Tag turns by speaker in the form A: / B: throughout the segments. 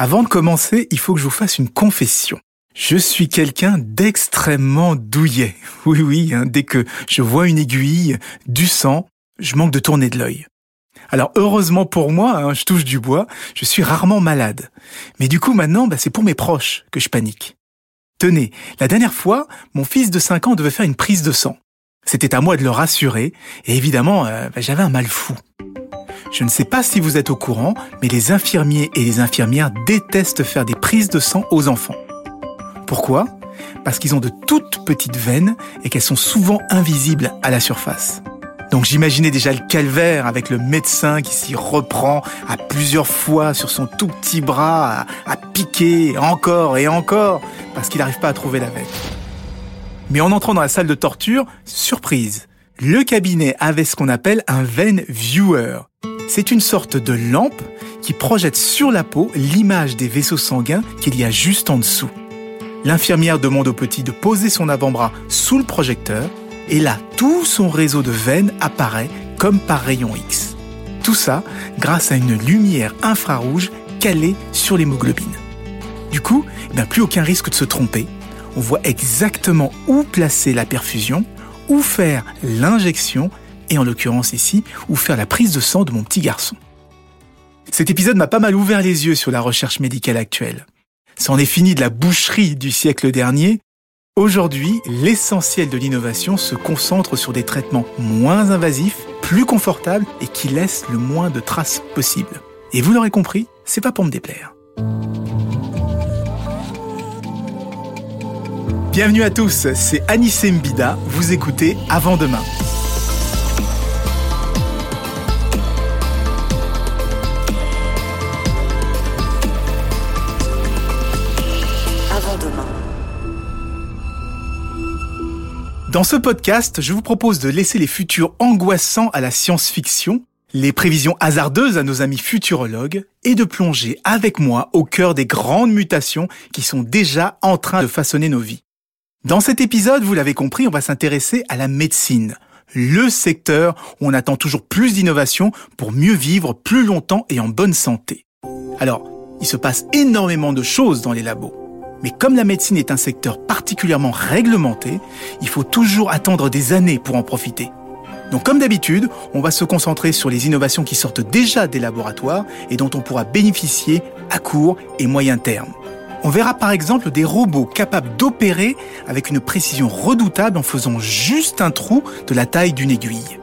A: Avant de commencer, il faut que je vous fasse une confession. Je suis quelqu'un d'extrêmement douillet. Oui, oui, hein, dès que je vois une aiguille, du sang, je manque de tourner de l'œil. Alors heureusement pour moi, hein, je touche du bois, je suis rarement malade. Mais du coup maintenant, bah, c'est pour mes proches que je panique. Tenez, la dernière fois, mon fils de 5 ans devait faire une prise de sang. C'était à moi de le rassurer, et évidemment, euh, bah, j'avais un mal fou. Je ne sais pas si vous êtes au courant, mais les infirmiers et les infirmières détestent faire des prises de sang aux enfants. Pourquoi? Parce qu'ils ont de toutes petites veines et qu'elles sont souvent invisibles à la surface. Donc j'imaginais déjà le calvaire avec le médecin qui s'y reprend à plusieurs fois sur son tout petit bras, à, piquer encore et encore, parce qu'il n'arrive pas à trouver la veine. Mais en entrant dans la salle de torture, surprise, le cabinet avait ce qu'on appelle un vein viewer. C'est une sorte de lampe qui projette sur la peau l'image des vaisseaux sanguins qu'il y a juste en dessous. L'infirmière demande au petit de poser son avant-bras sous le projecteur et là, tout son réseau de veines apparaît comme par rayon X. Tout ça grâce à une lumière infrarouge calée sur l'hémoglobine. Du coup, eh plus aucun risque de se tromper. On voit exactement où placer la perfusion, où faire l'injection, et en l'occurrence ici, où faire la prise de sang de mon petit garçon. Cet épisode m'a pas mal ouvert les yeux sur la recherche médicale actuelle. C'en est fini de la boucherie du siècle dernier. Aujourd'hui, l'essentiel de l'innovation se concentre sur des traitements moins invasifs, plus confortables et qui laissent le moins de traces possibles. Et vous l'aurez compris, c'est pas pour me déplaire. Bienvenue à tous, c'est Anissé Mbida, vous écoutez Avant demain. Dans ce podcast, je vous propose de laisser les futurs angoissants à la science-fiction, les prévisions hasardeuses à nos amis futurologues, et de plonger avec moi au cœur des grandes mutations qui sont déjà en train de façonner nos vies. Dans cet épisode, vous l'avez compris, on va s'intéresser à la médecine, le secteur où on attend toujours plus d'innovation pour mieux vivre plus longtemps et en bonne santé. Alors, il se passe énormément de choses dans les labos. Mais comme la médecine est un secteur particulièrement réglementé, il faut toujours attendre des années pour en profiter. Donc comme d'habitude, on va se concentrer sur les innovations qui sortent déjà des laboratoires et dont on pourra bénéficier à court et moyen terme. On verra par exemple des robots capables d'opérer avec une précision redoutable en faisant juste un trou de la taille d'une aiguille.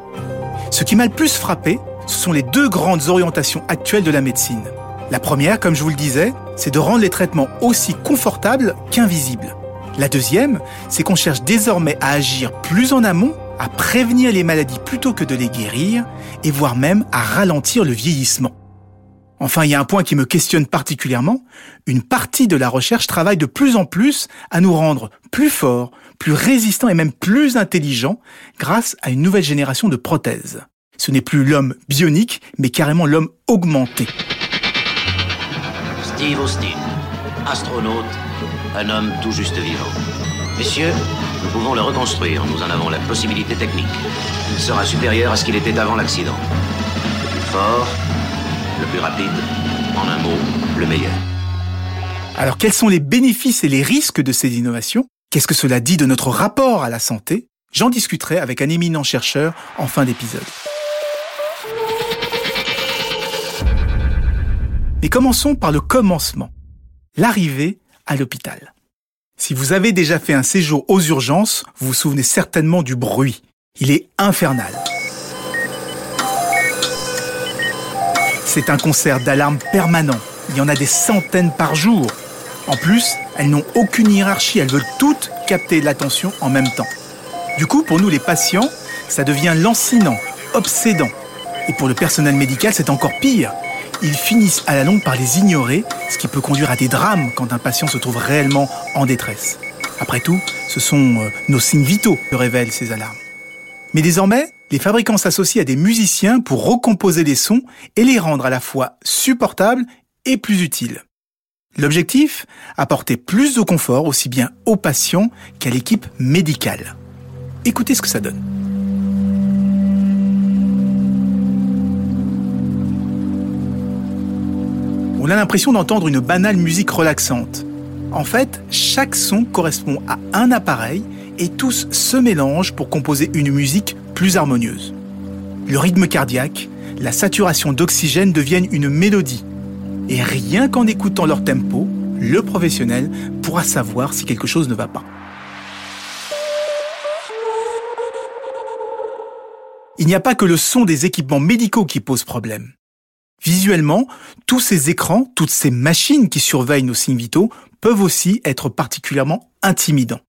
A: Ce qui m'a le plus frappé, ce sont les deux grandes orientations actuelles de la médecine. La première, comme je vous le disais, c'est de rendre les traitements aussi confortables qu'invisibles. La deuxième, c'est qu'on cherche désormais à agir plus en amont, à prévenir les maladies plutôt que de les guérir, et voire même à ralentir le vieillissement. Enfin, il y a un point qui me questionne particulièrement. Une partie de la recherche travaille de plus en plus à nous rendre plus forts, plus résistants et même plus intelligents grâce à une nouvelle génération de prothèses. Ce n'est plus l'homme bionique, mais carrément l'homme augmenté.
B: Steve Austin, astronaute, un homme tout juste vivant. Messieurs, nous pouvons le reconstruire, nous en avons la possibilité technique. Il sera supérieur à ce qu'il était avant l'accident. Le plus fort, le plus rapide, en un mot, le meilleur.
A: Alors quels sont les bénéfices et les risques de ces innovations? Qu'est-ce que cela dit de notre rapport à la santé? J'en discuterai avec un éminent chercheur en fin d'épisode. Mais commençons par le commencement, l'arrivée à l'hôpital. Si vous avez déjà fait un séjour aux urgences, vous vous souvenez certainement du bruit. Il est infernal. C'est un concert d'alarme permanent. Il y en a des centaines par jour. En plus, elles n'ont aucune hiérarchie, elles veulent toutes capter l'attention en même temps. Du coup, pour nous les patients, ça devient lancinant, obsédant. Et pour le personnel médical, c'est encore pire ils finissent à la longue par les ignorer, ce qui peut conduire à des drames quand un patient se trouve réellement en détresse. Après tout, ce sont euh, nos signes vitaux que révèlent ces alarmes. Mais désormais, les fabricants s'associent à des musiciens pour recomposer les sons et les rendre à la fois supportables et plus utiles. L'objectif Apporter plus de confort aussi bien aux patients qu'à l'équipe médicale. Écoutez ce que ça donne. On a l'impression d'entendre une banale musique relaxante. En fait, chaque son correspond à un appareil et tous se mélangent pour composer une musique plus harmonieuse. Le rythme cardiaque, la saturation d'oxygène deviennent une mélodie. Et rien qu'en écoutant leur tempo, le professionnel pourra savoir si quelque chose ne va pas. Il n'y a pas que le son des équipements médicaux qui pose problème. Visuellement, tous ces écrans, toutes ces machines qui surveillent nos signes vitaux peuvent aussi être particulièrement intimidants.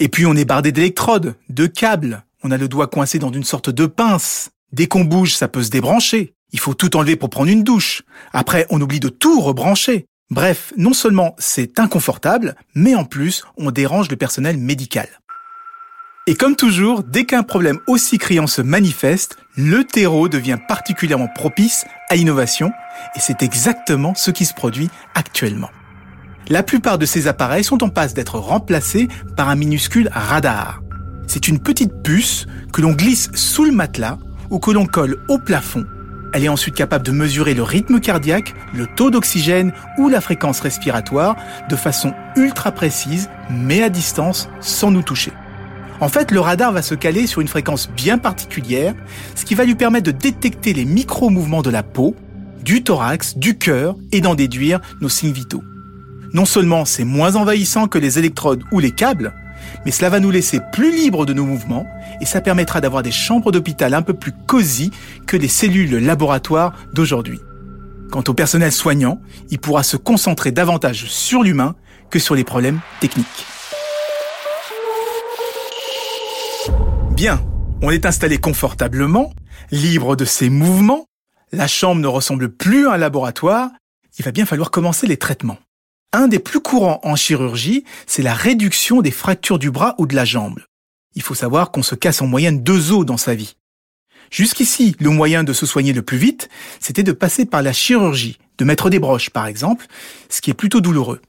A: Et puis on est bardé d'électrodes, de câbles, on a le doigt coincé dans une sorte de pince. Dès qu'on bouge, ça peut se débrancher. Il faut tout enlever pour prendre une douche. Après, on oublie de tout rebrancher. Bref, non seulement c'est inconfortable, mais en plus, on dérange le personnel médical. Et comme toujours, dès qu'un problème aussi criant se manifeste, le terreau devient particulièrement propice à l'innovation, et c'est exactement ce qui se produit actuellement. La plupart de ces appareils sont en passe d'être remplacés par un minuscule radar. C'est une petite puce que l'on glisse sous le matelas ou que l'on colle au plafond. Elle est ensuite capable de mesurer le rythme cardiaque, le taux d'oxygène ou la fréquence respiratoire de façon ultra précise, mais à distance, sans nous toucher. En fait, le radar va se caler sur une fréquence bien particulière, ce qui va lui permettre de détecter les micro-mouvements de la peau, du thorax, du cœur et d'en déduire nos signes vitaux. Non seulement c'est moins envahissant que les électrodes ou les câbles, mais cela va nous laisser plus libres de nos mouvements et ça permettra d'avoir des chambres d'hôpital un peu plus cosy que les cellules laboratoires d'aujourd'hui. Quant au personnel soignant, il pourra se concentrer davantage sur l'humain que sur les problèmes techniques. Bien, on est installé confortablement, libre de ses mouvements, la chambre ne ressemble plus à un laboratoire, il va bien falloir commencer les traitements. Un des plus courants en chirurgie, c'est la réduction des fractures du bras ou de la jambe. Il faut savoir qu'on se casse en moyenne deux os dans sa vie. Jusqu'ici, le moyen de se soigner le plus vite, c'était de passer par la chirurgie, de mettre des broches par exemple, ce qui est plutôt douloureux.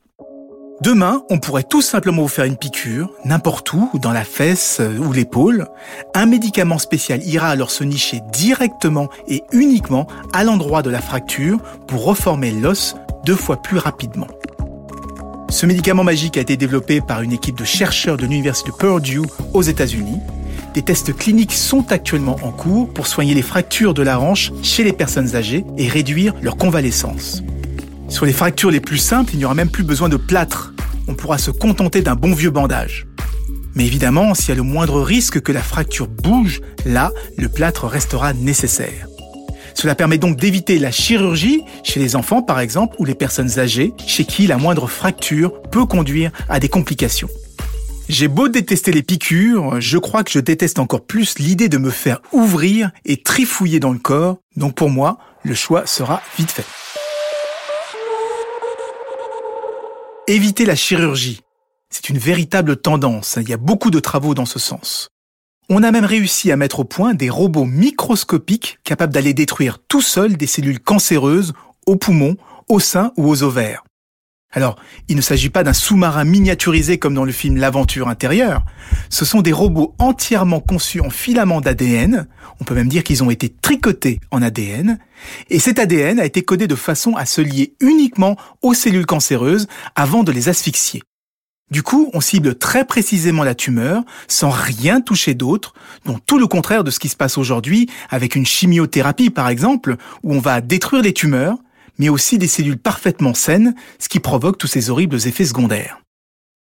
A: Demain, on pourrait tout simplement vous faire une piqûre, n'importe où, dans la fesse euh, ou l'épaule. Un médicament spécial ira alors se nicher directement et uniquement à l'endroit de la fracture pour reformer l'os deux fois plus rapidement. Ce médicament magique a été développé par une équipe de chercheurs de l'université de Purdue aux États-Unis. Des tests cliniques sont actuellement en cours pour soigner les fractures de la hanche chez les personnes âgées et réduire leur convalescence. Sur les fractures les plus simples, il n'y aura même plus besoin de plâtre. On pourra se contenter d'un bon vieux bandage. Mais évidemment, s'il y a le moindre risque que la fracture bouge, là, le plâtre restera nécessaire. Cela permet donc d'éviter la chirurgie chez les enfants par exemple ou les personnes âgées chez qui la moindre fracture peut conduire à des complications. J'ai beau détester les piqûres, je crois que je déteste encore plus l'idée de me faire ouvrir et trifouiller dans le corps, donc pour moi, le choix sera vite fait. Éviter la chirurgie. C'est une véritable tendance, il y a beaucoup de travaux dans ce sens. On a même réussi à mettre au point des robots microscopiques capables d'aller détruire tout seuls des cellules cancéreuses aux poumons, au sein ou aux ovaires. Alors, il ne s'agit pas d'un sous-marin miniaturisé comme dans le film L'aventure intérieure. Ce sont des robots entièrement conçus en filaments d'ADN. On peut même dire qu'ils ont été tricotés en ADN. Et cet ADN a été codé de façon à se lier uniquement aux cellules cancéreuses avant de les asphyxier. Du coup, on cible très précisément la tumeur sans rien toucher d'autre, dont tout le contraire de ce qui se passe aujourd'hui avec une chimiothérapie par exemple, où on va détruire les tumeurs, mais aussi des cellules parfaitement saines, ce qui provoque tous ces horribles effets secondaires.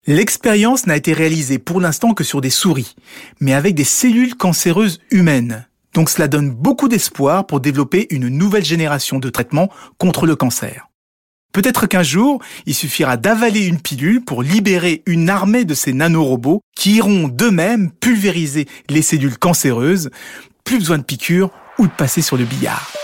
A: L'expérience n'a été réalisée pour l'instant que sur des souris, mais avec des cellules cancéreuses humaines. Donc cela donne beaucoup d'espoir pour développer une nouvelle génération de traitements contre le cancer. Peut-être qu'un jour, il suffira d'avaler une pilule pour libérer une armée de ces nanorobots qui iront d'eux-mêmes pulvériser les cellules cancéreuses. Plus besoin de piqûres ou de passer sur le billard.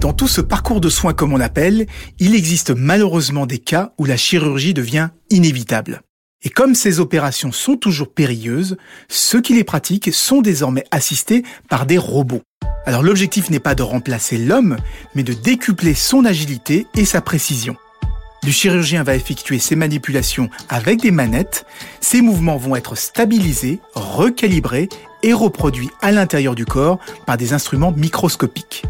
A: Dans tout ce parcours de soins comme on l'appelle, il existe malheureusement des cas où la chirurgie devient inévitable. Et comme ces opérations sont toujours périlleuses, ceux qui les pratiquent sont désormais assistés par des robots. Alors l'objectif n'est pas de remplacer l'homme, mais de décupler son agilité et sa précision. Le chirurgien va effectuer ses manipulations avec des manettes, ces mouvements vont être stabilisés, recalibrés et reproduits à l'intérieur du corps par des instruments microscopiques.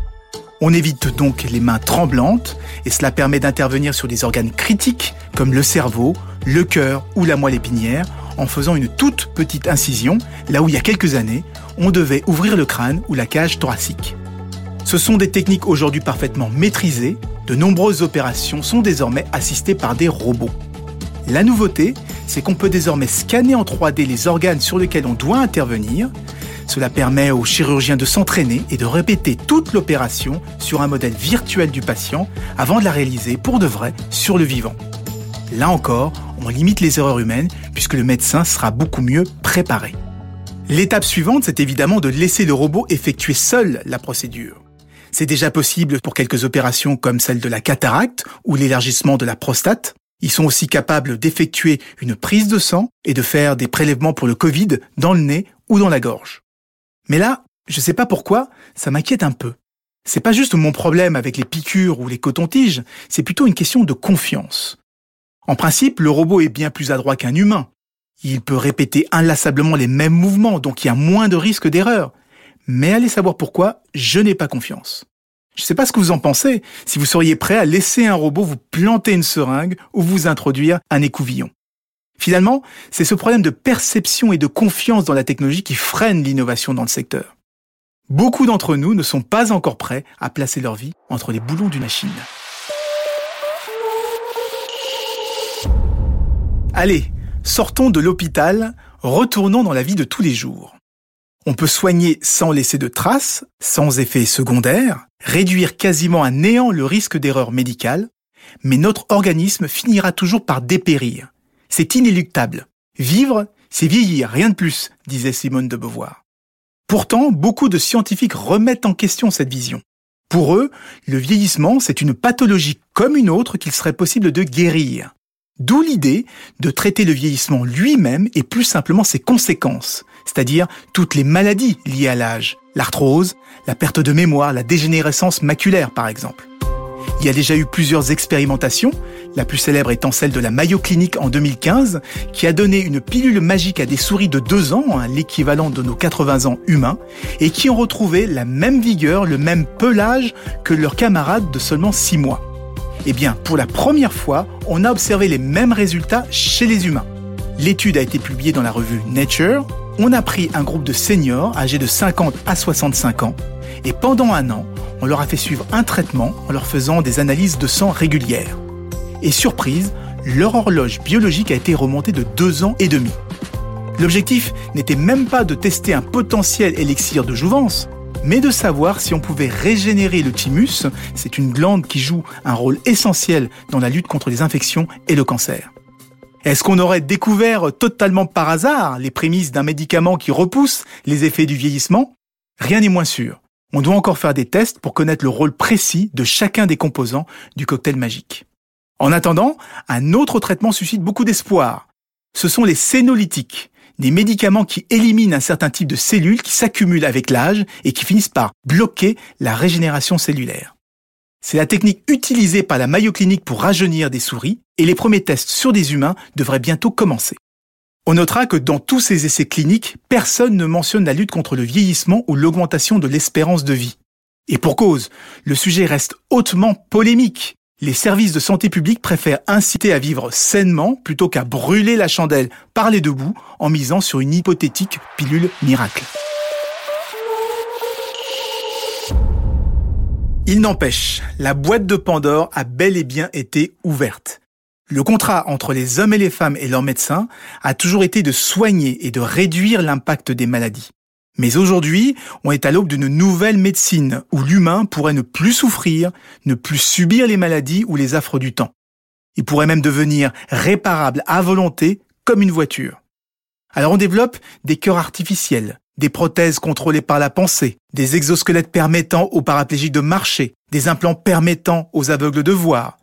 A: On évite donc les mains tremblantes et cela permet d'intervenir sur des organes critiques comme le cerveau, le cœur ou la moelle épinière en faisant une toute petite incision là où il y a quelques années, on devait ouvrir le crâne ou la cage thoracique. Ce sont des techniques aujourd'hui parfaitement maîtrisées, de nombreuses opérations sont désormais assistées par des robots. La nouveauté, c'est qu'on peut désormais scanner en 3D les organes sur lesquels on doit intervenir. Cela permet aux chirurgiens de s'entraîner et de répéter toute l'opération sur un modèle virtuel du patient avant de la réaliser pour de vrai sur le vivant. Là encore, on limite les erreurs humaines puisque le médecin sera beaucoup mieux préparé. L'étape suivante, c'est évidemment de laisser le robot effectuer seul la procédure. C'est déjà possible pour quelques opérations comme celle de la cataracte ou l'élargissement de la prostate. Ils sont aussi capables d'effectuer une prise de sang et de faire des prélèvements pour le Covid dans le nez ou dans la gorge. Mais là, je sais pas pourquoi, ça m'inquiète un peu. C'est pas juste mon problème avec les piqûres ou les cotons-tiges, c'est plutôt une question de confiance. En principe, le robot est bien plus adroit qu'un humain. Il peut répéter inlassablement les mêmes mouvements, donc il y a moins de risques d'erreur. Mais allez savoir pourquoi, je n'ai pas confiance. Je ne sais pas ce que vous en pensez, si vous seriez prêt à laisser un robot vous planter une seringue ou vous introduire un écouvillon. Finalement, c'est ce problème de perception et de confiance dans la technologie qui freine l'innovation dans le secteur. Beaucoup d'entre nous ne sont pas encore prêts à placer leur vie entre les boulons d'une machine. Allez, sortons de l'hôpital, retournons dans la vie de tous les jours. On peut soigner sans laisser de traces, sans effets secondaires, réduire quasiment à néant le risque d'erreur médicale, mais notre organisme finira toujours par dépérir. C'est inéluctable. Vivre, c'est vieillir, rien de plus, disait Simone de Beauvoir. Pourtant, beaucoup de scientifiques remettent en question cette vision. Pour eux, le vieillissement, c'est une pathologie comme une autre qu'il serait possible de guérir. D'où l'idée de traiter le vieillissement lui-même et plus simplement ses conséquences, c'est-à-dire toutes les maladies liées à l'âge, l'arthrose, la perte de mémoire, la dégénérescence maculaire par exemple. Il y a déjà eu plusieurs expérimentations, la plus célèbre étant celle de la Mayo Clinic en 2015, qui a donné une pilule magique à des souris de 2 ans, hein, l'équivalent de nos 80 ans humains, et qui ont retrouvé la même vigueur, le même pelage que leurs camarades de seulement 6 mois. Eh bien, pour la première fois, on a observé les mêmes résultats chez les humains. L'étude a été publiée dans la revue Nature. On a pris un groupe de seniors âgés de 50 à 65 ans et pendant un an, on leur a fait suivre un traitement en leur faisant des analyses de sang régulières. Et surprise, leur horloge biologique a été remontée de 2 ans et demi. L'objectif n'était même pas de tester un potentiel élixir de jouvence, mais de savoir si on pouvait régénérer le thymus, c'est une glande qui joue un rôle essentiel dans la lutte contre les infections et le cancer. Est-ce qu'on aurait découvert totalement par hasard les prémices d'un médicament qui repousse les effets du vieillissement? Rien n'est moins sûr. On doit encore faire des tests pour connaître le rôle précis de chacun des composants du cocktail magique. En attendant, un autre traitement suscite beaucoup d'espoir. Ce sont les sénolytiques, des médicaments qui éliminent un certain type de cellules qui s'accumulent avec l'âge et qui finissent par bloquer la régénération cellulaire. C'est la technique utilisée par la Mayo Clinic pour rajeunir des souris et les premiers tests sur des humains devraient bientôt commencer. On notera que dans tous ces essais cliniques, personne ne mentionne la lutte contre le vieillissement ou l'augmentation de l'espérance de vie. Et pour cause, le sujet reste hautement polémique les services de santé publique préfèrent inciter à vivre sainement plutôt qu'à brûler la chandelle par les deux bouts en misant sur une hypothétique pilule miracle. Il n'empêche, la boîte de Pandore a bel et bien été ouverte. Le contrat entre les hommes et les femmes et leurs médecins a toujours été de soigner et de réduire l'impact des maladies. Mais aujourd'hui, on est à l'aube d'une nouvelle médecine où l'humain pourrait ne plus souffrir, ne plus subir les maladies ou les affres du temps. Il pourrait même devenir réparable à volonté comme une voiture. Alors on développe des cœurs artificiels, des prothèses contrôlées par la pensée, des exosquelettes permettant aux paraplégiques de marcher, des implants permettant aux aveugles de voir.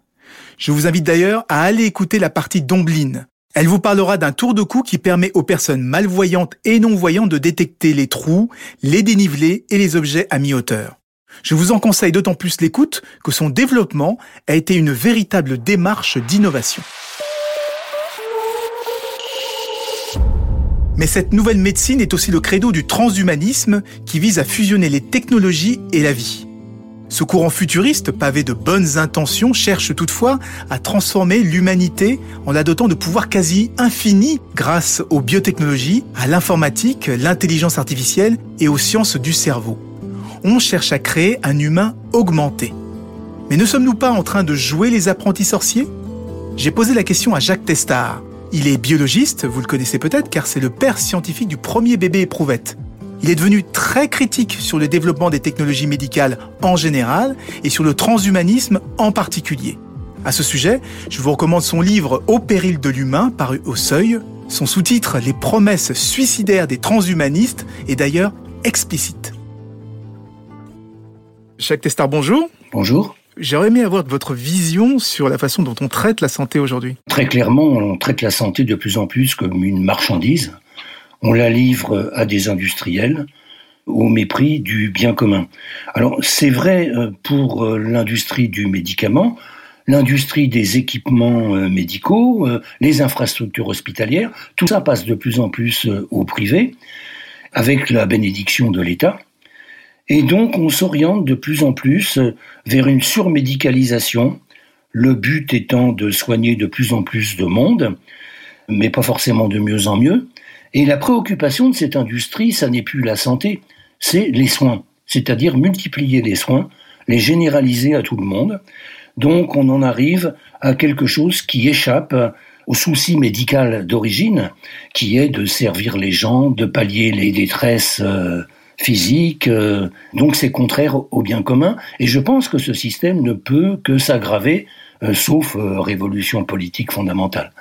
A: Je vous invite d'ailleurs à aller écouter la partie d'Ombline, elle vous parlera d'un tour de cou qui permet aux personnes malvoyantes et non-voyantes de détecter les trous, les dénivelés et les objets à mi-hauteur. Je vous en conseille d'autant plus l'écoute que son développement a été une véritable démarche d'innovation. Mais cette nouvelle médecine est aussi le credo du transhumanisme qui vise à fusionner les technologies et la vie. Ce courant futuriste, pavé de bonnes intentions, cherche toutefois à transformer l'humanité en la dotant de pouvoirs quasi infinis grâce aux biotechnologies, à l'informatique, l'intelligence artificielle et aux sciences du cerveau. On cherche à créer un humain augmenté. Mais ne sommes-nous pas en train de jouer les apprentis sorciers? J'ai posé la question à Jacques Testard. Il est biologiste, vous le connaissez peut-être car c'est le père scientifique du premier bébé éprouvette. Il est devenu très critique sur le développement des technologies médicales en général et sur le transhumanisme en particulier. À ce sujet, je vous recommande son livre Au péril de l'humain, paru au Seuil. Son sous-titre Les promesses suicidaires des transhumanistes est d'ailleurs explicite. Jacques Testard, bonjour.
C: Bonjour.
A: J'aurais aimé avoir votre vision sur la façon dont on traite la santé aujourd'hui.
C: Très clairement, on traite la santé de plus en plus comme une marchandise on la livre à des industriels au mépris du bien commun. Alors c'est vrai euh, pour euh, l'industrie du médicament, l'industrie des équipements euh, médicaux, les infrastructures hospitalières, tout ça passe de plus en plus au privé, avec la bénédiction de l'État. Et donc on s'oriente de plus en plus vers une surmédicalisation, le but étant de soigner de plus en plus de monde, mais pas forcément de mieux en mieux, et la préoccupation de cette industrie, ça n'est plus la santé, c'est les soins, c'est-à-dire multiplier les soins, les généraliser à tout le monde. Donc on en arrive à quelque chose qui échappe au souci médical d'origine, qui est de servir les gens, de pallier les détresses euh, physiques. Euh. donc c'est contraire au bien commun. Et je pense que ce système ne peut que s'aggraver, euh, sauf révolution politique fondamentale.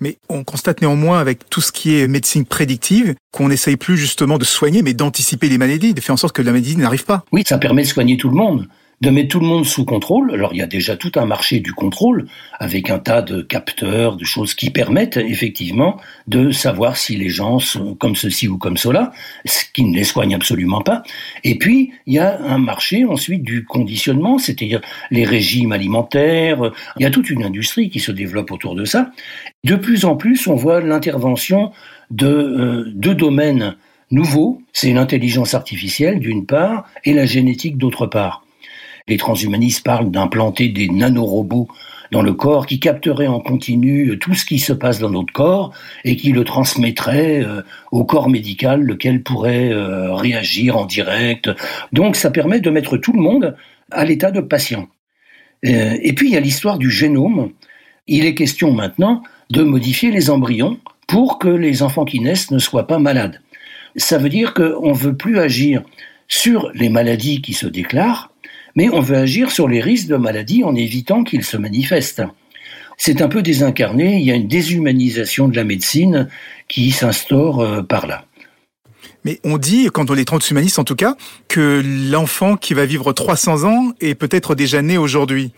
A: Mais on constate néanmoins avec tout ce qui est médecine prédictive qu'on n'essaye plus justement de soigner, mais d'anticiper les maladies, de faire en sorte que la maladie n'arrive pas.
C: Oui, ça permet de soigner tout le monde de mettre tout le monde sous contrôle. Alors il y a déjà tout un marché du contrôle avec un tas de capteurs, de choses qui permettent effectivement de savoir si les gens sont comme ceci ou comme cela, ce qui ne les soigne absolument pas. Et puis il y a un marché ensuite du conditionnement, c'est-à-dire les régimes alimentaires. Il y a toute une industrie qui se développe autour de ça. De plus en plus, on voit l'intervention de euh, deux domaines nouveaux, c'est l'intelligence artificielle d'une part et la génétique d'autre part. Les transhumanistes parlent d'implanter des nanorobots dans le corps qui capteraient en continu tout ce qui se passe dans notre corps et qui le transmettraient euh, au corps médical, lequel pourrait euh, réagir en direct. Donc ça permet de mettre tout le monde à l'état de patient. Euh, et puis il y a l'histoire du génome. Il est question maintenant de modifier les embryons pour que les enfants qui naissent ne soient pas malades. Ça veut dire qu'on ne veut plus agir sur les maladies qui se déclarent, mais on veut agir sur les risques de maladie en évitant qu'ils se manifestent. C'est un peu désincarné, il y a une déshumanisation de la médecine qui s'instaure euh, par là.
A: Mais on dit, quand on est transhumaniste en tout cas, que l'enfant qui va vivre 300 ans est peut-être déjà né aujourd'hui.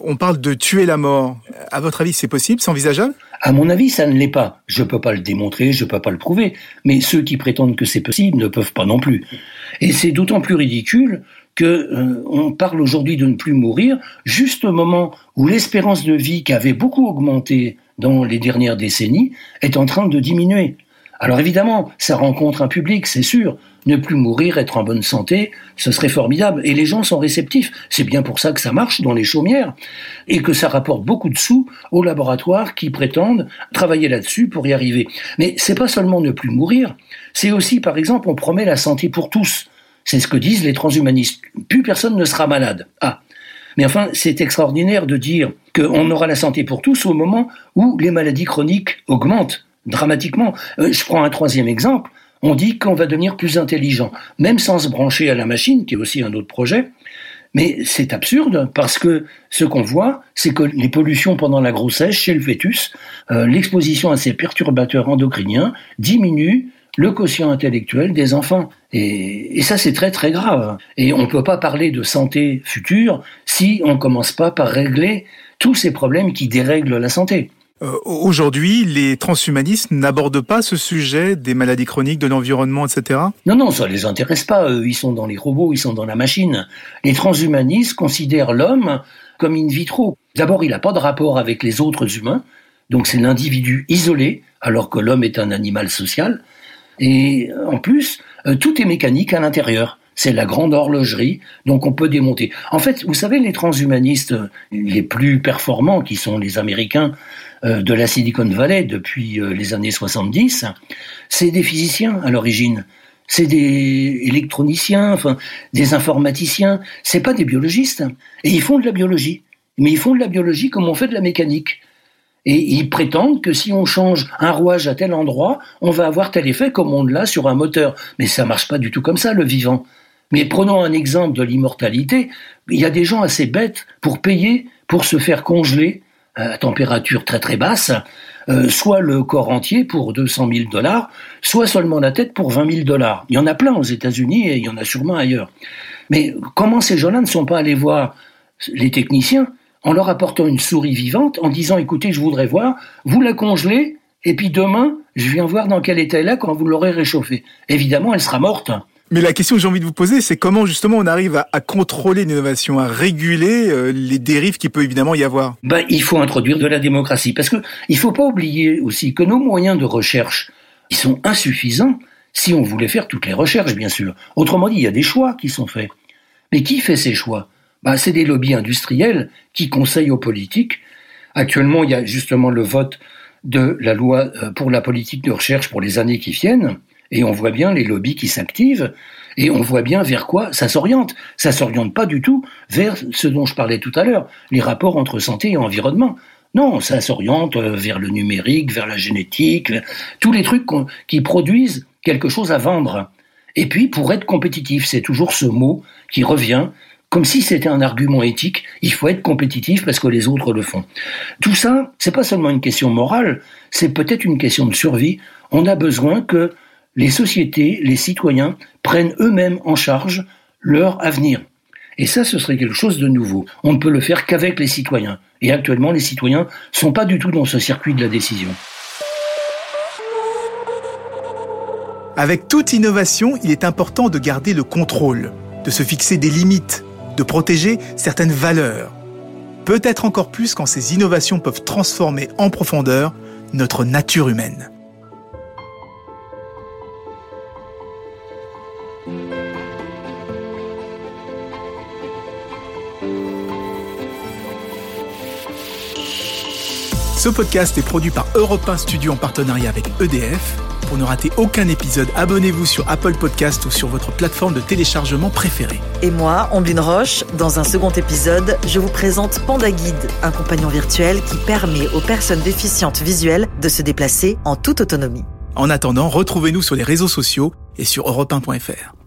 A: On parle de tuer la mort. À votre avis, c'est possible, c'est envisageable?
C: À mon avis, ça ne l'est pas. Je ne peux pas le démontrer, je ne peux pas le prouver. Mais ceux qui prétendent que c'est possible ne peuvent pas non plus. Et c'est d'autant plus ridicule que euh, on parle aujourd'hui de ne plus mourir, juste au moment où l'espérance de vie qui avait beaucoup augmenté dans les dernières décennies est en train de diminuer. Alors évidemment, ça rencontre un public, c'est sûr. Ne plus mourir, être en bonne santé, ce serait formidable. Et les gens sont réceptifs. C'est bien pour ça que ça marche dans les chaumières et que ça rapporte beaucoup de sous aux laboratoires qui prétendent travailler là-dessus pour y arriver. Mais c'est pas seulement ne plus mourir, c'est aussi, par exemple, on promet la santé pour tous. C'est ce que disent les transhumanistes. Plus personne ne sera malade. Ah. Mais enfin, c'est extraordinaire de dire qu'on aura la santé pour tous au moment où les maladies chroniques augmentent dramatiquement. Euh, je prends un troisième exemple. On dit qu'on va devenir plus intelligent, même sans se brancher à la machine, qui est aussi un autre projet. Mais c'est absurde parce que ce qu'on voit, c'est que les pollutions pendant la grossesse chez le fœtus, euh, l'exposition à ces perturbateurs endocriniens diminue le quotient intellectuel des enfants. Et, ça, c'est très très grave. Et on ne peut pas parler de santé future si on ne commence pas par régler tous ces problèmes qui dérèglent la santé.
A: Euh, aujourd'hui, les transhumanistes n'abordent pas ce sujet des maladies chroniques, de l'environnement, etc.
C: Non, non, ça les intéresse pas. Eux, ils sont dans les robots, ils sont dans la machine. Les transhumanistes considèrent l'homme comme in vitro. D'abord, il n'a pas de rapport avec les autres humains, donc c'est l'individu isolé, alors que l'homme est un animal social. Et en plus, euh, tout est mécanique à l'intérieur. c'est la grande horlogerie, donc on peut démonter. En fait, vous savez, les transhumanistes les plus performants, qui sont les Américains euh, de la Silicon Valley depuis euh, les années 70, c'est des physiciens à l'origine. C'est des électroniciens, enfin, des informaticiens. C'est pas des biologistes. Et ils font de la biologie. Mais ils font de la biologie comme on fait de la mécanique. Et ils prétendent que si on change un rouage à tel endroit, on va avoir tel effet comme on l'a sur un moteur. Mais ça marche pas du tout comme ça, le vivant. Mais prenons un exemple de l'immortalité. Il y a des gens assez bêtes pour payer pour se faire congeler à température très très basse, euh, soit le corps entier pour 200 000 dollars, soit seulement la tête pour 20 000 dollars. Il y en a plein aux États-Unis et il y en a sûrement ailleurs. Mais comment ces gens-là ne sont pas allés voir les techniciens en leur apportant une souris vivante, en disant écoutez, je voudrais voir, vous la congelez, et puis demain, je viens voir dans quel état elle est quand vous l'aurez réchauffée. Évidemment, elle sera morte.
A: Mais la question que j'ai envie de vous poser, c'est comment justement on arrive à, contrôler l'innovation, à réguler euh, les dérives qui peut évidemment y avoir?
C: Ben, il faut introduire de la démocratie, parce que il faut pas oublier aussi que nos moyens de recherche, ils sont insuffisants si on voulait faire toutes les recherches, bien sûr. Autrement dit, il y a des choix qui sont faits. Mais qui fait ces choix? Ben, C'est des lobbies industriels qui conseillent aux politiques. Actuellement, il y a justement le vote de la loi euh, pour la politique de recherche pour les années qui viennent. Et on voit bien les lobbies qui s'activent, et on voit bien vers quoi ça s'oriente. Ça s'oriente pas du tout vers ce dont je parlais tout à l'heure, les rapports entre santé et environnement. Non, ça s'oriente euh, vers le numérique, vers la génétique, tous les trucs qui produisent quelque chose à vendre. Et puis, pour être compétitif, c'est toujours ce mot qui revient, comme si c'était un argument éthique. Il faut être compétitif parce que les autres le font. Tout ça, c'est pas seulement une question morale, c'est peut-être une question de survie. On a besoin que les sociétés, les citoyens prennent eux-mêmes en charge leur avenir. Et ça, ce serait quelque chose de nouveau. On ne peut le faire qu'avec les citoyens. Et actuellement, les citoyens sont pas du tout dans ce circuit de la décision.
A: Avec toute innovation, il est important de garder le contrôle, de se fixer des limites, de protéger certaines valeurs. Peut-être encore plus quand ces innovations peuvent transformer en profondeur notre nature humaine. Ce podcast est produit par Europe 1 Studio en partenariat avec EDF. Pour ne rater aucun épisode, abonnez-vous sur Apple Podcast ou sur votre plateforme de téléchargement préférée.
D: Et moi, Omblin Roche, dans un second épisode, je vous présente Panda Guide, un compagnon virtuel qui permet aux personnes déficientes visuelles de se déplacer en toute autonomie.
A: En attendant, retrouvez-nous sur les réseaux sociaux et sur europe1.fr.